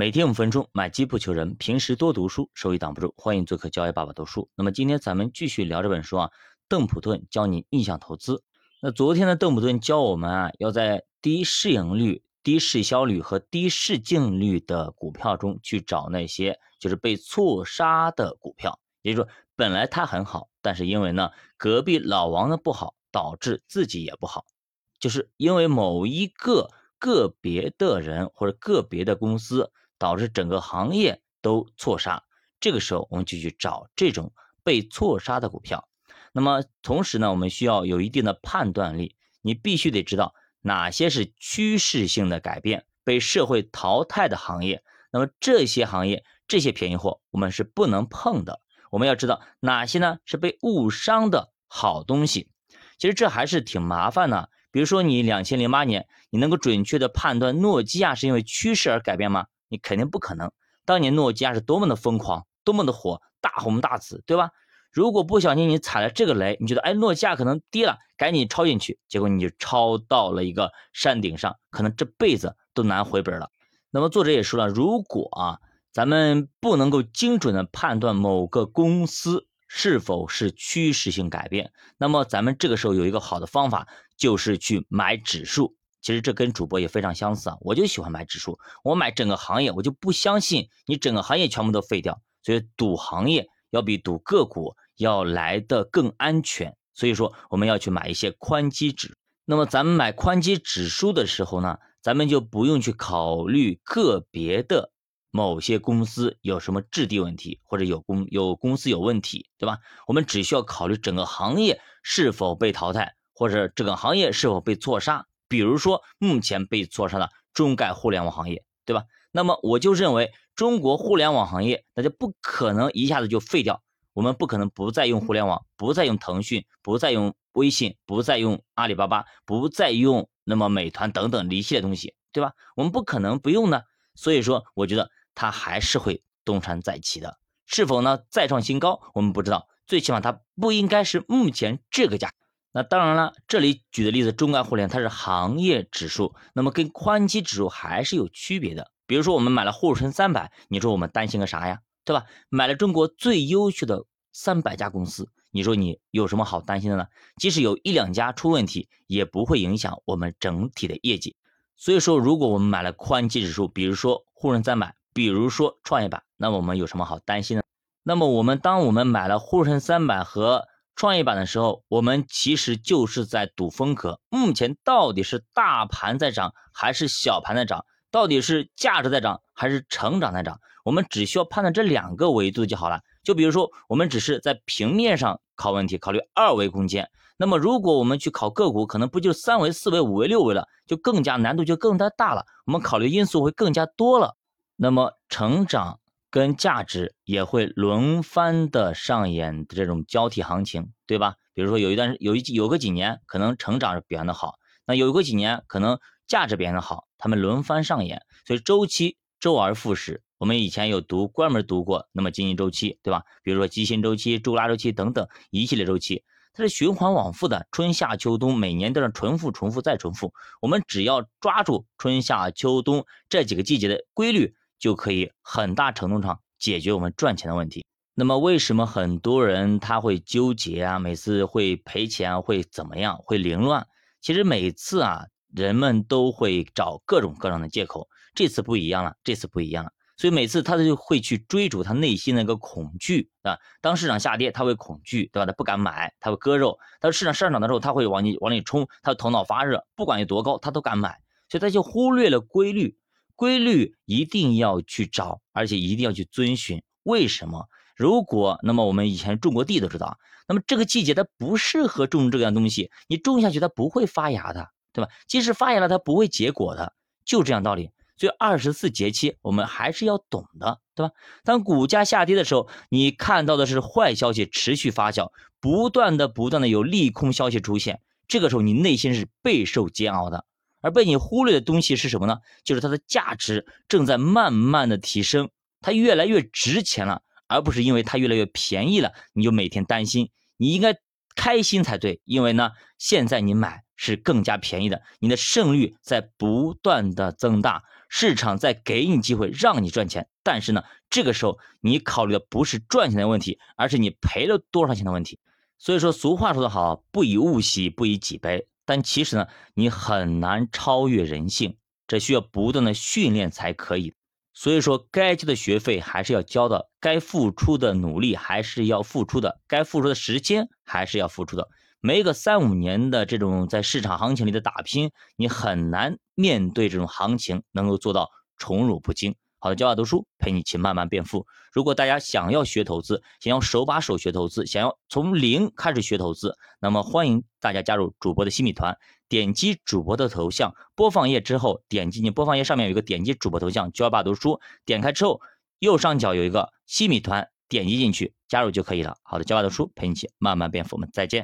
每天五分钟，买基不求人。平时多读书，收益挡不住。欢迎做客交易爸爸读书。那么今天咱们继续聊这本书啊，邓普顿教你逆向投资。那昨天的邓普顿教我们啊，要在低市盈率、低市销率和低市净率的股票中去找那些就是被错杀的股票。也就是说，本来它很好，但是因为呢，隔壁老王的不好，导致自己也不好，就是因为某一个。个别的人或者个别的公司导致整个行业都错杀，这个时候我们就去找这种被错杀的股票。那么同时呢，我们需要有一定的判断力，你必须得知道哪些是趋势性的改变、被社会淘汰的行业。那么这些行业、这些便宜货，我们是不能碰的。我们要知道哪些呢是被误伤的好东西。其实这还是挺麻烦的。比如说，你两千零八年，你能够准确的判断诺基亚是因为趋势而改变吗？你肯定不可能。当年诺基亚是多么的疯狂，多么的火，大红大紫，对吧？如果不小心你踩了这个雷，你觉得哎，诺基亚可能跌了，赶紧抄进去，结果你就抄到了一个山顶上，可能这辈子都难回本了。那么作者也说了，如果啊，咱们不能够精准的判断某个公司。是否是趋势性改变？那么咱们这个时候有一个好的方法，就是去买指数。其实这跟主播也非常相似啊，我就喜欢买指数。我买整个行业，我就不相信你整个行业全部都废掉。所以赌行业要比赌个股要来的更安全。所以说我们要去买一些宽基指。那么咱们买宽基指数的时候呢，咱们就不用去考虑个别的。某些公司有什么质地问题，或者有公有公司有问题，对吧？我们只需要考虑整个行业是否被淘汰，或者整个行业是否被错杀。比如说目前被错杀的中概互联网行业，对吧？那么我就认为中国互联网行业那就不可能一下子就废掉，我们不可能不再用互联网，不再用腾讯，不再用微信，不再用阿里巴巴，不再用那么美团等等一系列东西，对吧？我们不可能不用呢。所以说，我觉得。它还是会东山再起的，是否呢再创新高？我们不知道，最起码它不应该是目前这个价。那当然了，这里举的例子中概互联它是行业指数，那么跟宽基指数还是有区别的。比如说我们买了沪深三百，你说我们担心个啥呀？对吧？买了中国最优秀的三百家公司，你说你有什么好担心的呢？即使有一两家出问题，也不会影响我们整体的业绩。所以说，如果我们买了宽基指数，比如说沪深三百。比如说创业板，那我们有什么好担心的？那么我们当我们买了沪深三百和创业板的时候，我们其实就是在赌风格。目前到底是大盘在涨还是小盘在涨？到底是价值在涨还是成长在涨？我们只需要判断这两个维度就好了。就比如说，我们只是在平面上考问题，考虑二维空间。那么如果我们去考个股，可能不就三维、四维、五维、六维了，就更加难度就更加大了。我们考虑因素会更加多了。那么成长跟价值也会轮番的上演这种交替行情，对吧？比如说有一段有一有个几年可能成长表现的好，那有个几年可能价值表现的好，他们轮番上演，所以周期周而复始。我们以前有读专门读过，那么经济周期，对吧？比如说基薪周期、周拉周期等等一系列周期，它是循环往复的，春夏秋冬每年都是重复、重复再重复。我们只要抓住春夏秋冬这几个季节的规律。就可以很大程度上解决我们赚钱的问题。那么为什么很多人他会纠结啊？每次会赔钱，会怎么样？会凌乱？其实每次啊，人们都会找各种各样的借口。这次不一样了，这次不一样了。所以每次他就会去追逐他内心的一个恐惧啊。当市场下跌，他会恐惧，对吧？他不敢买，他会割肉。他市场上涨的时候，他会往里往里冲，他头脑发热，不管有多高，他都敢买。所以他就忽略了规律。规律一定要去找，而且一定要去遵循。为什么？如果那么我们以前种过地都知道，那么这个季节它不适合种这样东西，你种下去它不会发芽的，对吧？即使发芽了，它不会结果的，就这样道理。所以二十四节气我们还是要懂的，对吧？当股价下跌的时候，你看到的是坏消息持续发酵，不断的不断的有利空消息出现，这个时候你内心是备受煎熬的。而被你忽略的东西是什么呢？就是它的价值正在慢慢的提升，它越来越值钱了，而不是因为它越来越便宜了，你就每天担心。你应该开心才对，因为呢，现在你买是更加便宜的，你的胜率在不断的增大，市场在给你机会让你赚钱，但是呢，这个时候你考虑的不是赚钱的问题，而是你赔了多少钱的问题。所以说，俗话说得好，不以物喜，不以己悲。但其实呢，你很难超越人性，这需要不断的训练才可以。所以说，该交的学费还是要交的，该付出的努力还是要付出的，该付出的时间还是要付出的。没个三五年的这种在市场行情里的打拼，你很难面对这种行情能够做到宠辱不惊。好的，教法读书陪你一起慢慢变富。如果大家想要学投资，想要手把手学投资，想要从零开始学投资，那么欢迎大家加入主播的新米团。点击主播的头像，播放页之后，点击你播放页上面有一个点击主播头像，教爸读书，点开之后，右上角有一个新米团，点击进去加入就可以了。好的，教爸读书陪你一起慢慢变富，我们再见。